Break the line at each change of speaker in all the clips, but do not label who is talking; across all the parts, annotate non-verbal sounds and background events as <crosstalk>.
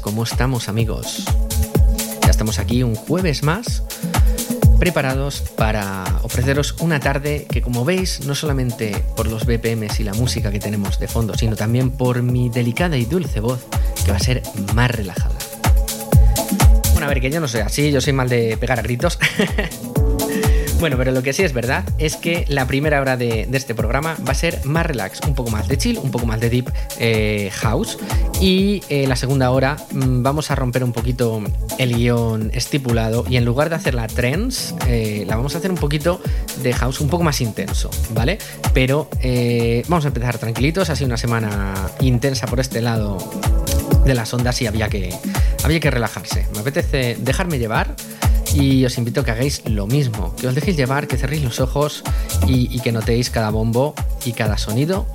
¿cómo estamos amigos? Ya estamos aquí un jueves más, preparados para ofreceros una tarde que como veis, no solamente por los BPMs y la música que tenemos de fondo, sino también por mi delicada y dulce voz, que va a ser más relajada. Bueno, a ver, que yo no soy así, yo soy mal de pegar a gritos. <laughs> Bueno, pero lo que sí es verdad es que la primera hora de, este programa va a ser más relax, un poco más de chill, un poco más de deep eh, house. Y eh, la segunda hora mm, vamos a romper un poquito el guion estipulado y en lugar de hacer la trance, eh, la vamos a hacer un poquito de house un poco más intenso, ¿vale? Pero eh, vamos a empezar tranquilitos, ha sido una semana intensa por este lado de las ondas y había que, había que relajarse. Me apetece dejarme llevar y os invito a que hagáis lo mismo, que os dejéis llevar, que cerréis los ojos y, que notéis cada bombo y cada sonido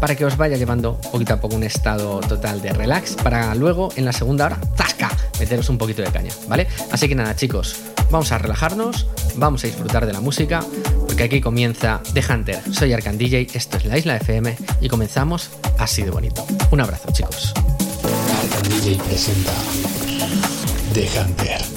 para que os vaya llevando poquito a poco un estado total de relax para luego en la segunda hora, ¡tasca!, meteros un poquito de caña, ¿vale? Así que nada chicos, vamos a relajarnos, vamos a disfrutar de la música, porque aquí comienza The Hunter, soy Arcan DJ, esto es la Isla FM y comenzamos así de bonito. Un abrazo chicos.
Arcan DJ presenta The Hunter.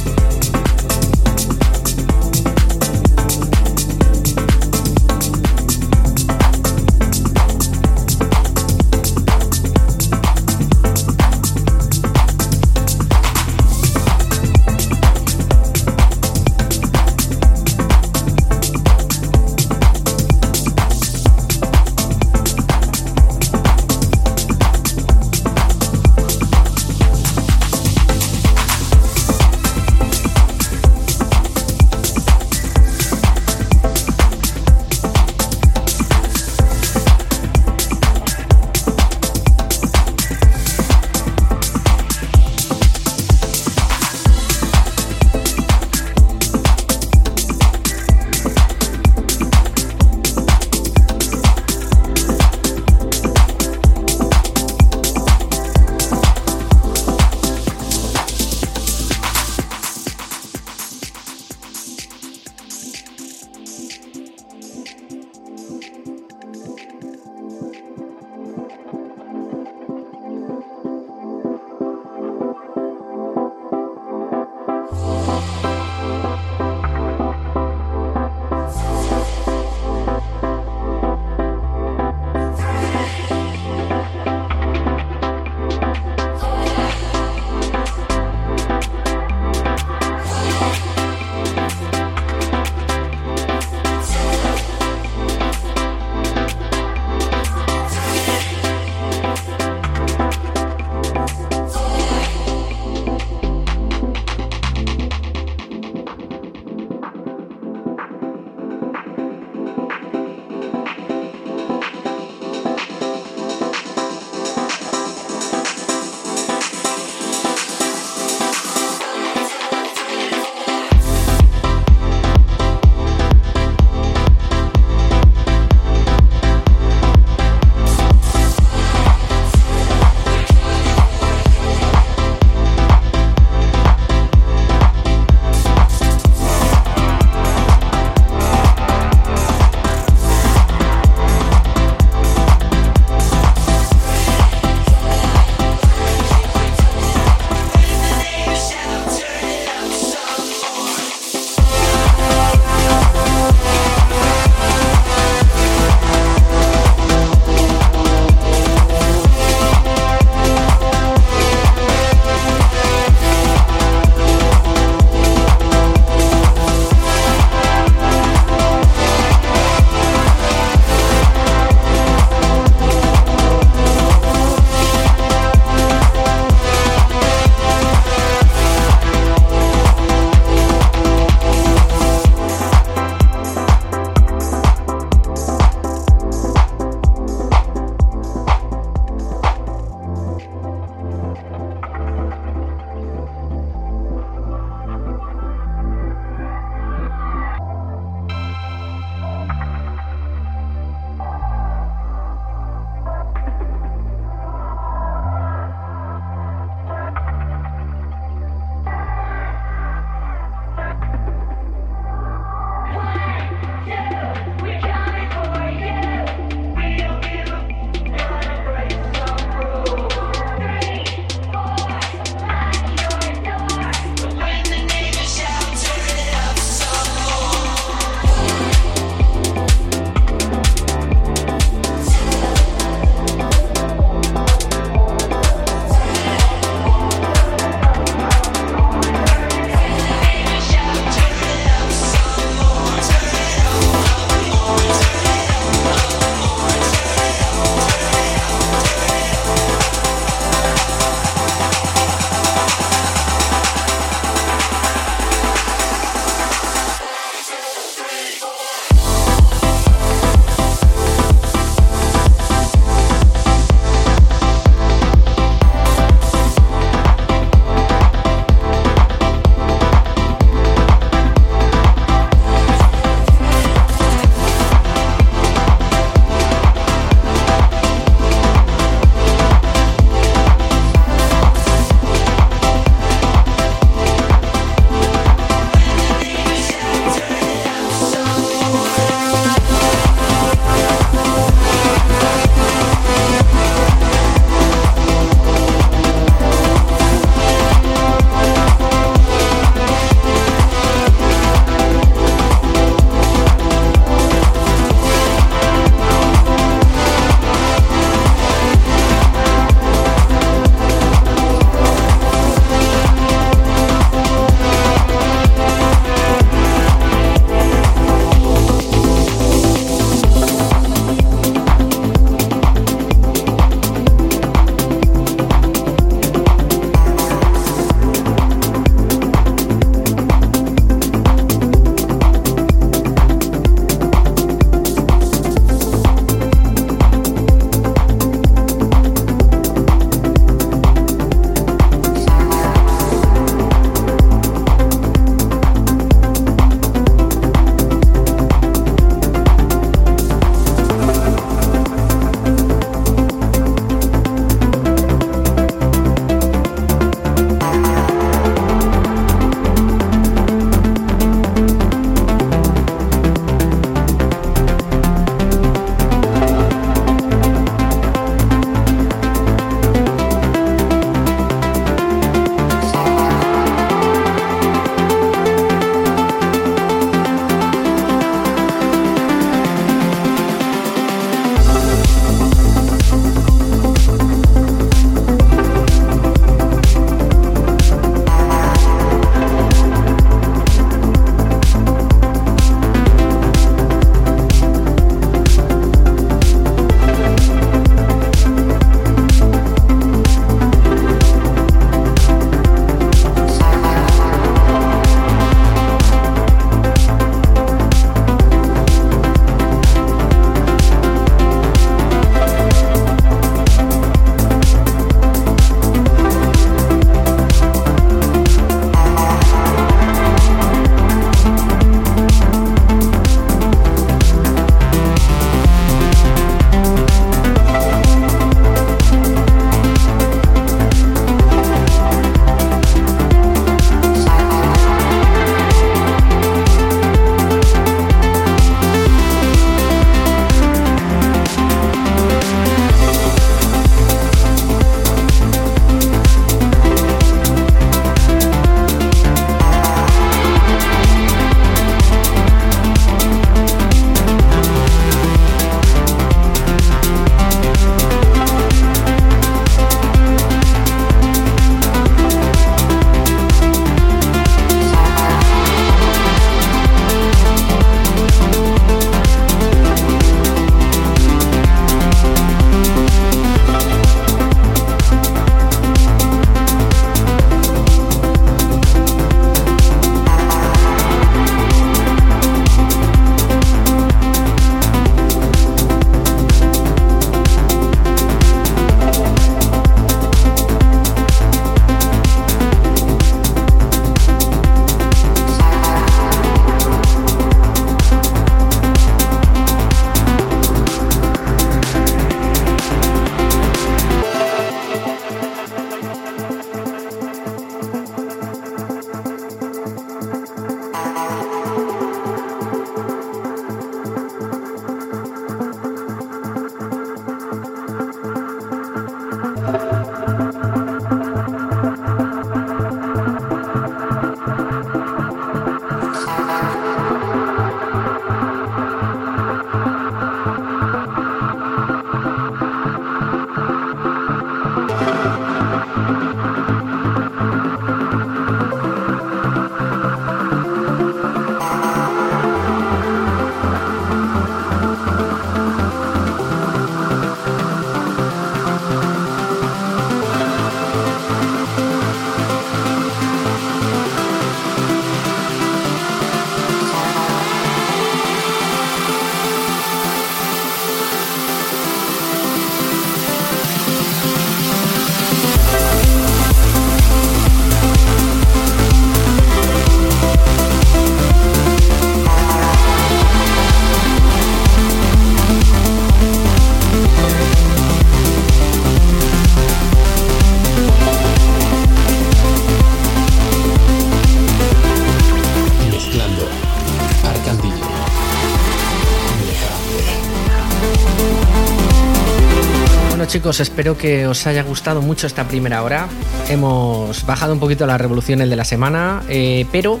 Espero que os haya gustado mucho esta primera hora. Hemos bajado un poquito las revoluciones de la semana, eh, pero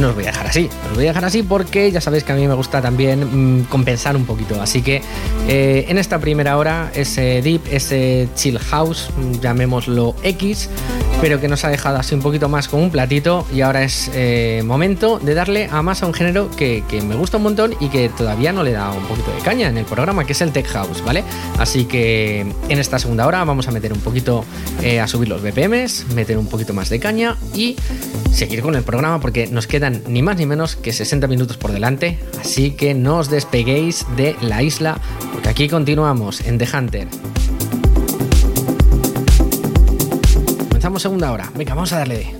no os voy a dejar así. Os voy a dejar así porque ya sabéis que a mí me gusta también mm, compensar un poquito. Así que eh, en esta primera hora, ese deep, ese chill house, mm, llamémoslo X, pero que nos ha dejado así un poquito más con un platito. Y ahora es eh, momento de darle a más a un género que, que me gusta un montón y que todavía no le da un poquito de caña en el programa, que es el Tech House, ¿vale? Así que en esta segunda hora vamos a meter un poquito eh, a subir los BPMs, meter un poquito más de caña y seguir con el programa porque nos quedan ni más ni menos que 60 minutos por delante. Así que no os despeguéis de la isla porque aquí continuamos en The Hunter. Segunda hora. Venga, vamos a darle.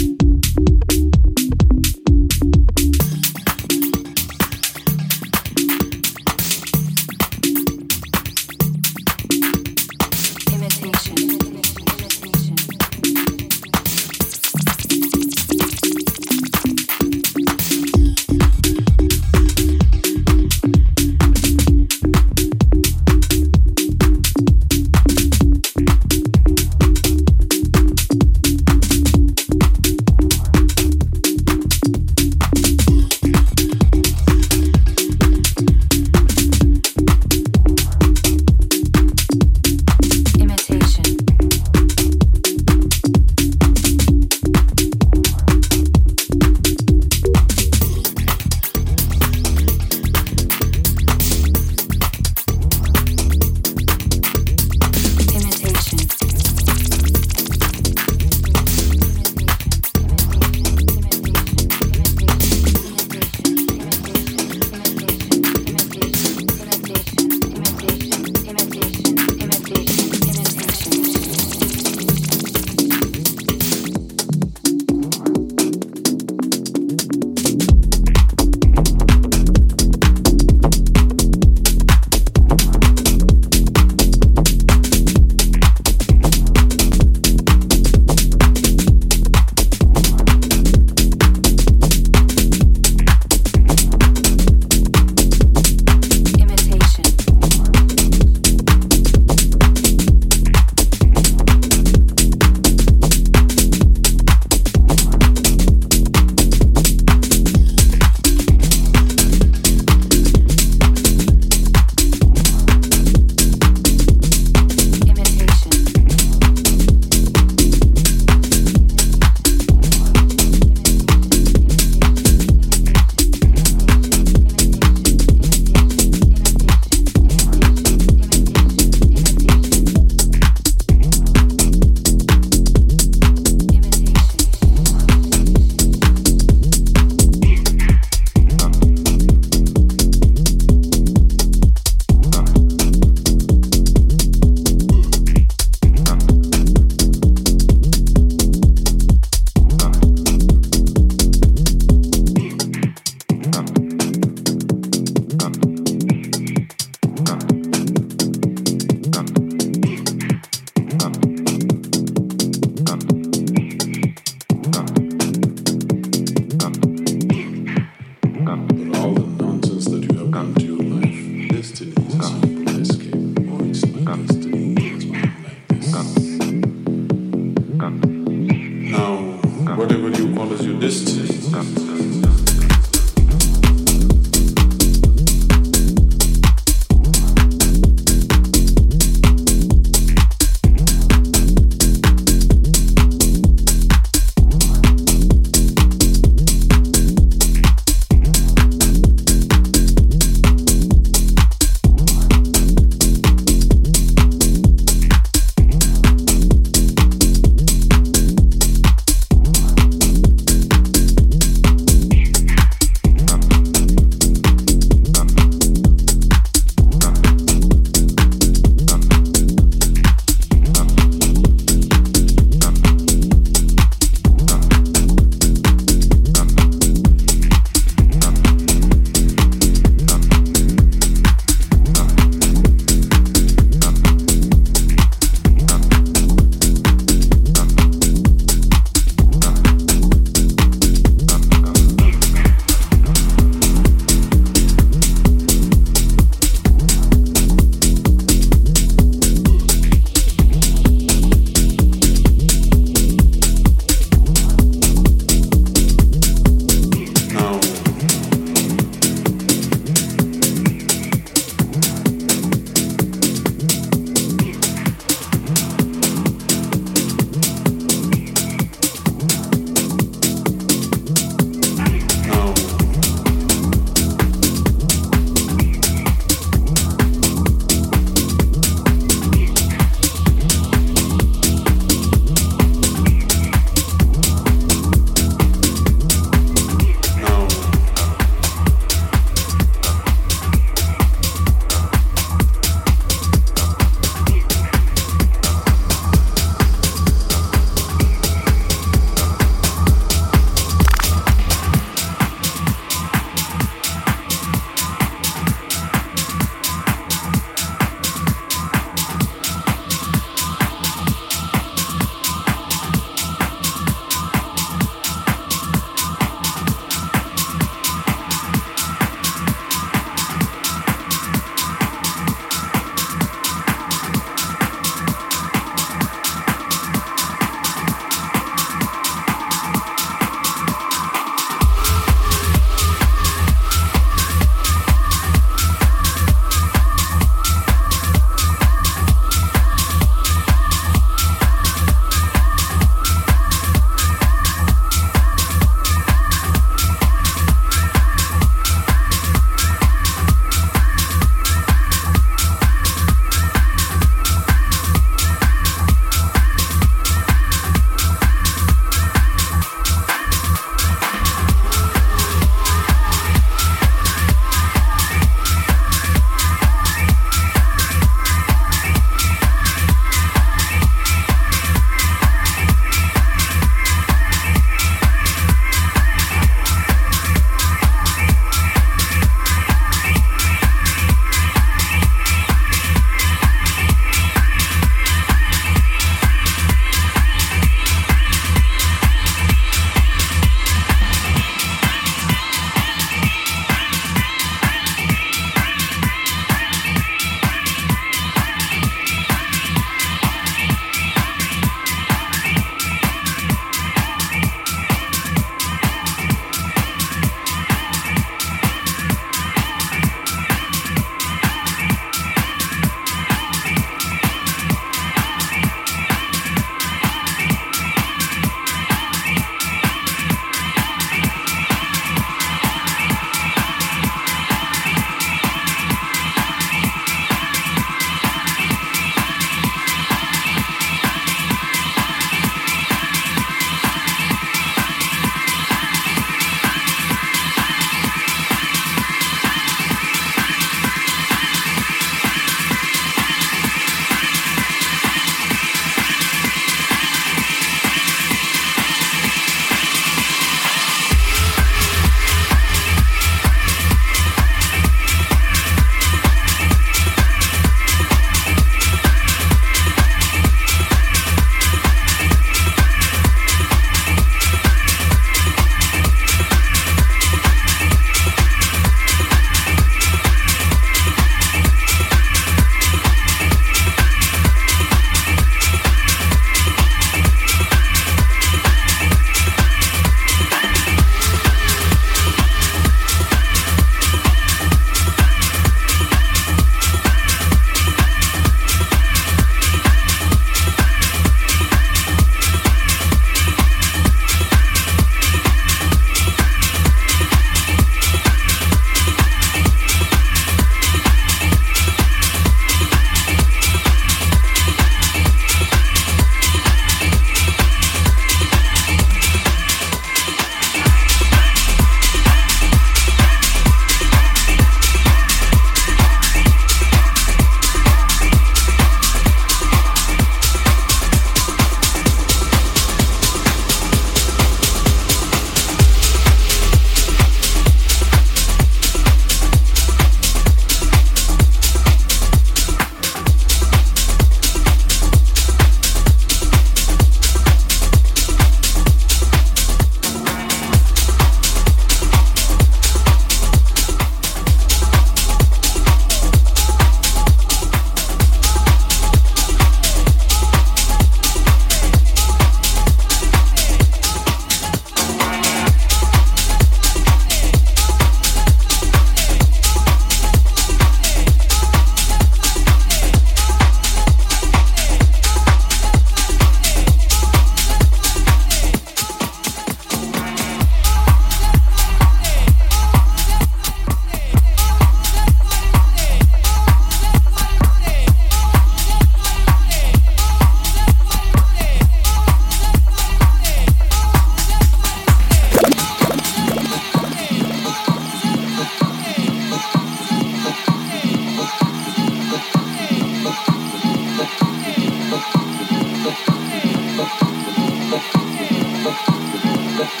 Thank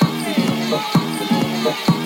you.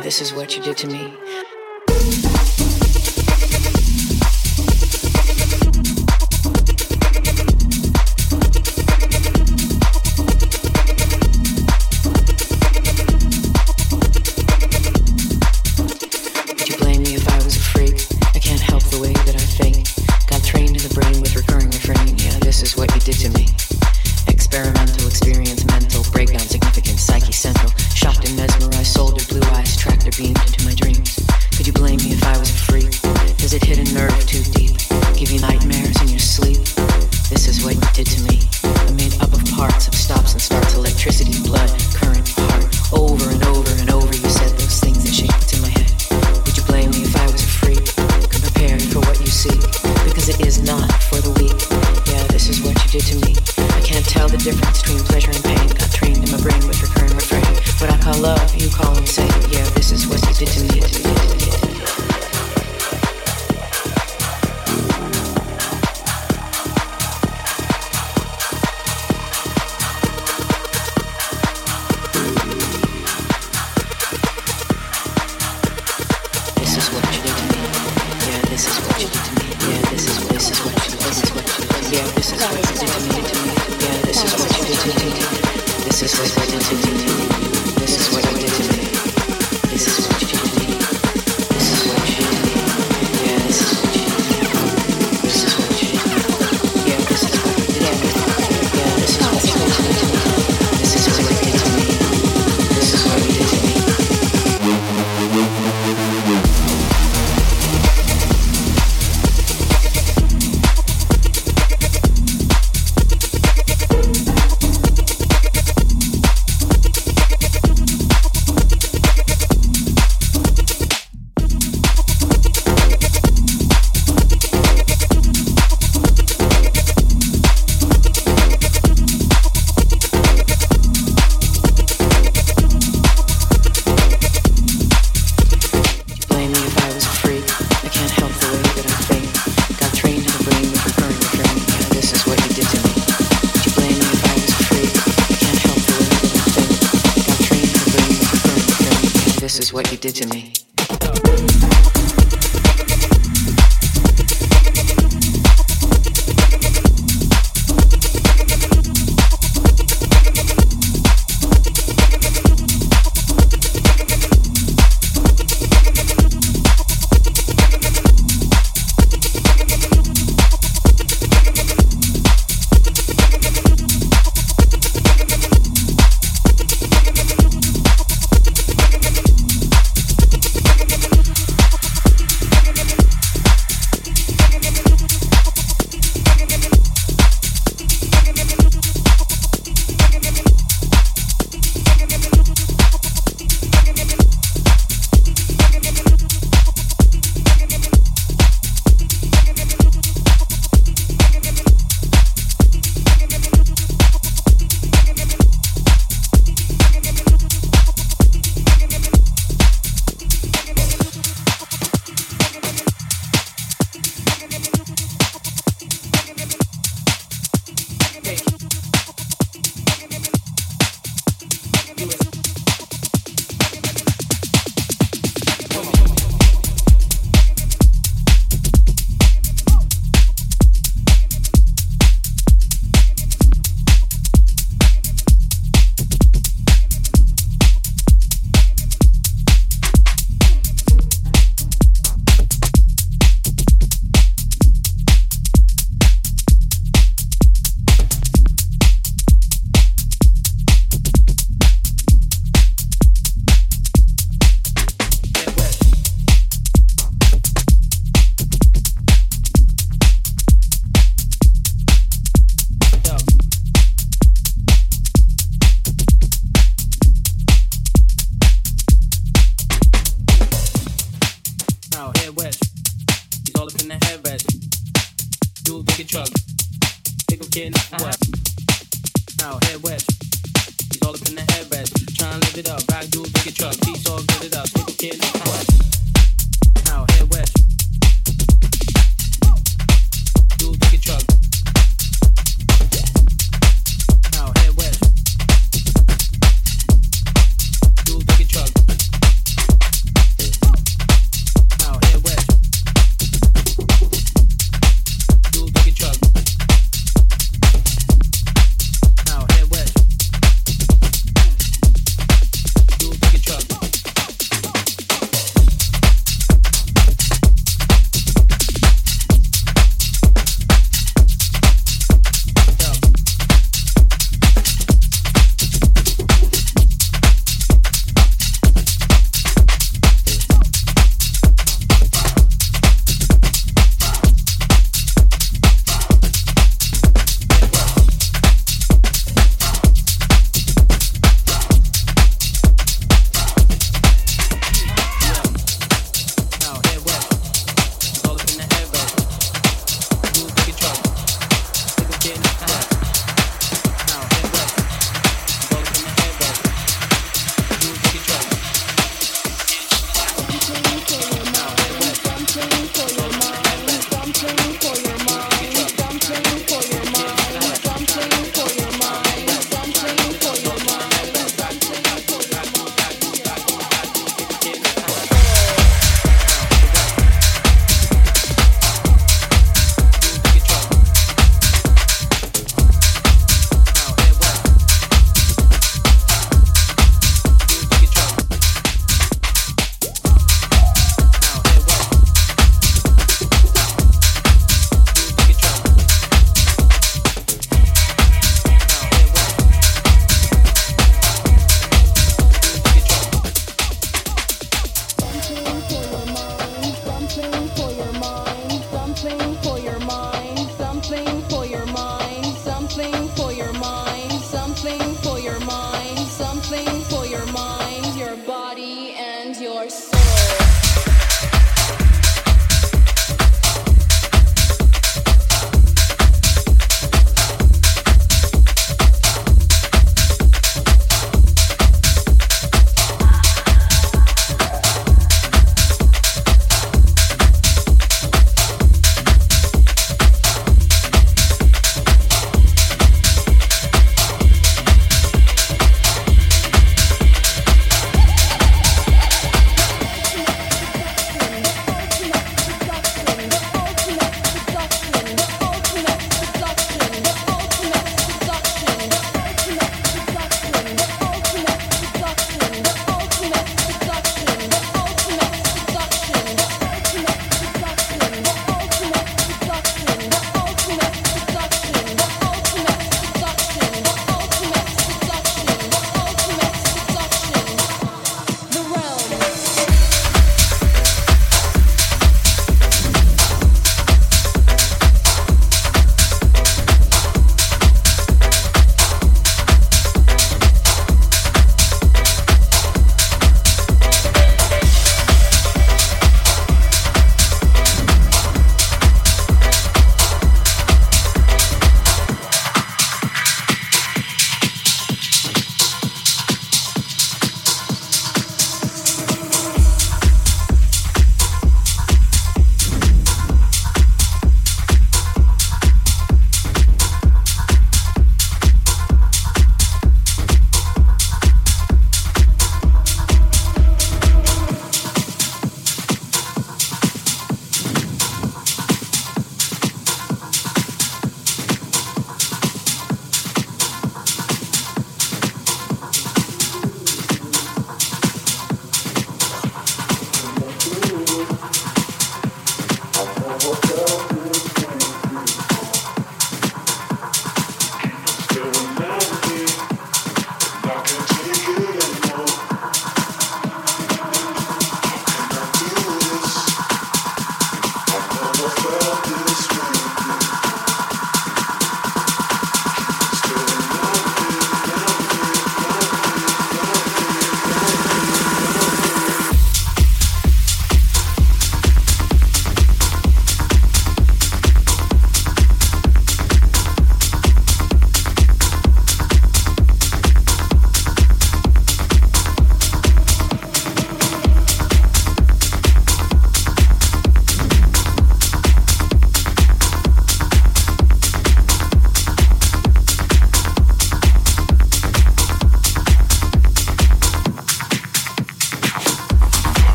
This is what you did to me.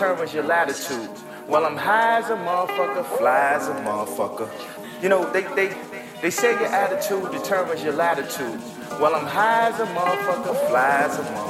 Determines your latitude. Well, I'm high as a motherfucker, fly as a motherfucker. You know, they, they, they say your attitude determines your latitude. Well, I'm high as a motherfucker, fly as a motherfucker.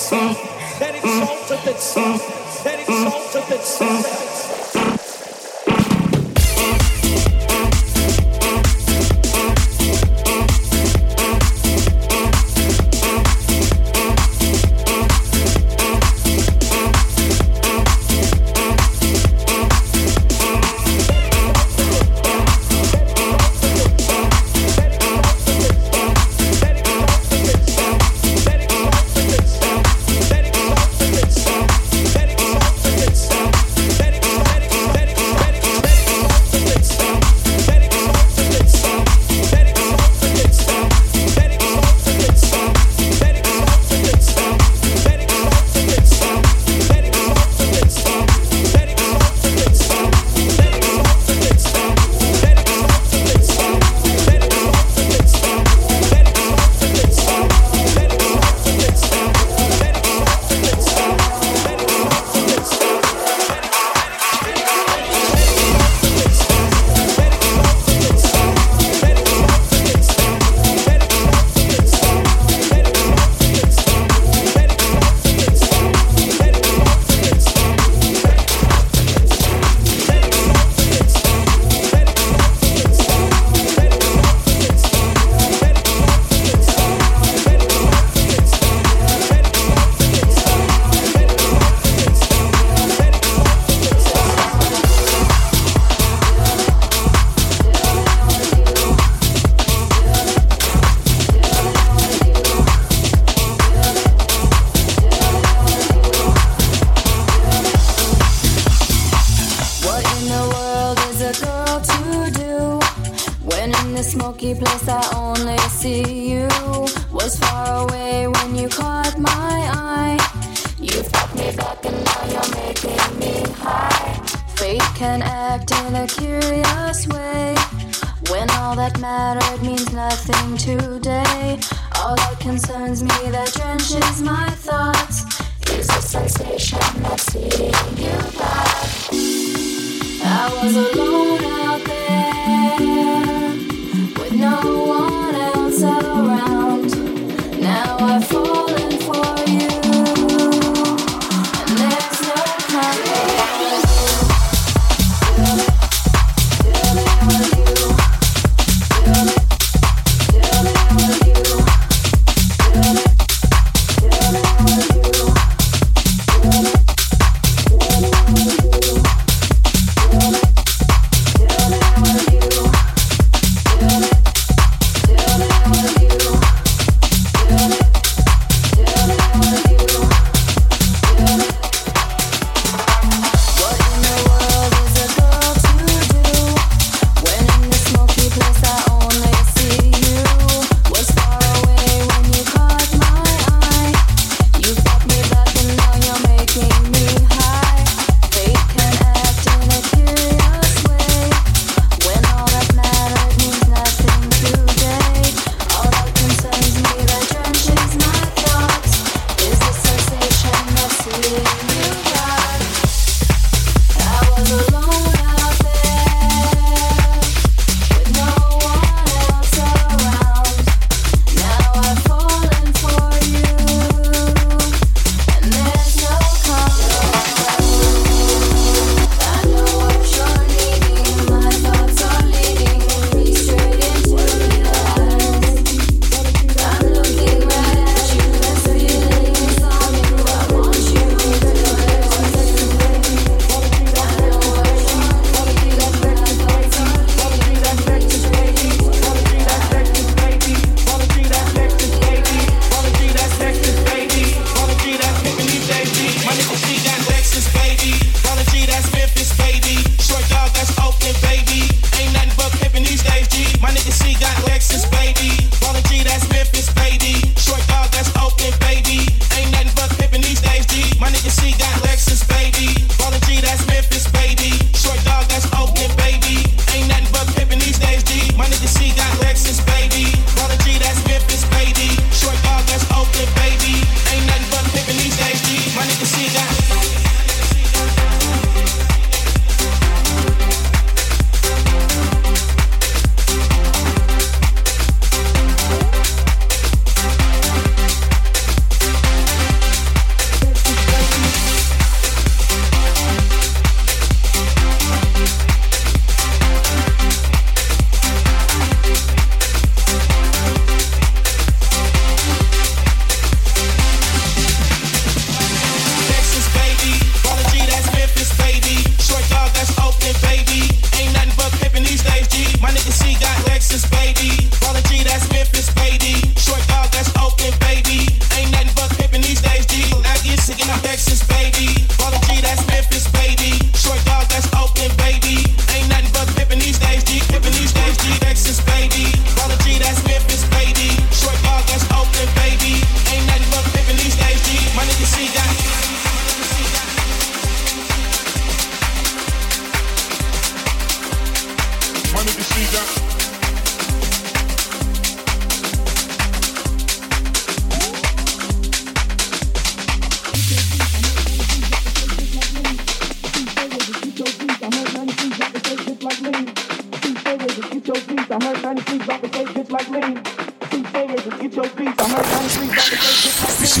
So.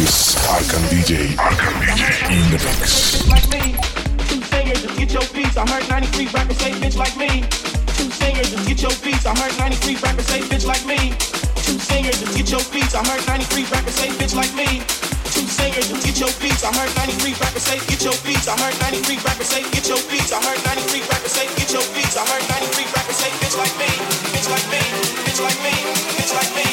Is Arkan DJ. Arkan DJ in the mix.
Like me. Two singers and get your beats. I heard 93 rappers say bitch like me. Two singers and get your beats. I heard 93 rappers say bitch like me. Two singers and get your beats. I heard 93 rappers say bitch like me. Two singers and get your beats. I heard 93 rappers say get your beats. I heard 93 rappers say get your beats. I heard 93 rappers say get your beats. I heard 93 rappers say bitch like me. Bitch like me. Bitch like me. Bitch like me.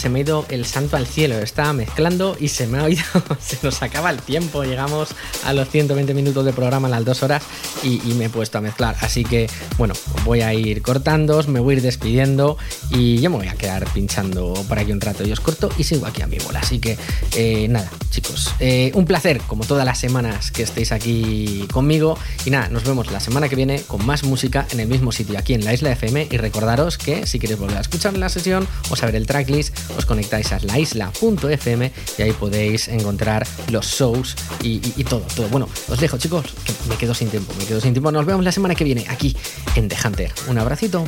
Se me ha ido el santo al cielo. Estaba mezclando y se me ha ido. <laughs> se nos acaba el tiempo. Llegamos a los 120 minutos de programa, a las 2 horas, y, me he puesto a mezclar. Así que, bueno, voy a ir cortando, me voy a ir despidiendo y yo me voy a quedar pinchando por aquí un rato. Y os corto y sigo aquí a mi bola. Así que, eh, nada, chicos, eh, un placer, como todas las semanas que estéis aquí conmigo. Y nada, nos vemos la semana que viene con más música en el mismo sitio, aquí en la Isla FM. Y recordaros que si queréis volver a escuchar la sesión o saber el tracklist, conectáis a laisla.fm y ahí podéis encontrar los shows y, todo, todo. Bueno, os dejo, chicos, que me quedo sin tiempo, me quedo sin tiempo. Nos vemos la semana que viene aquí en The Hunter. Un abracito.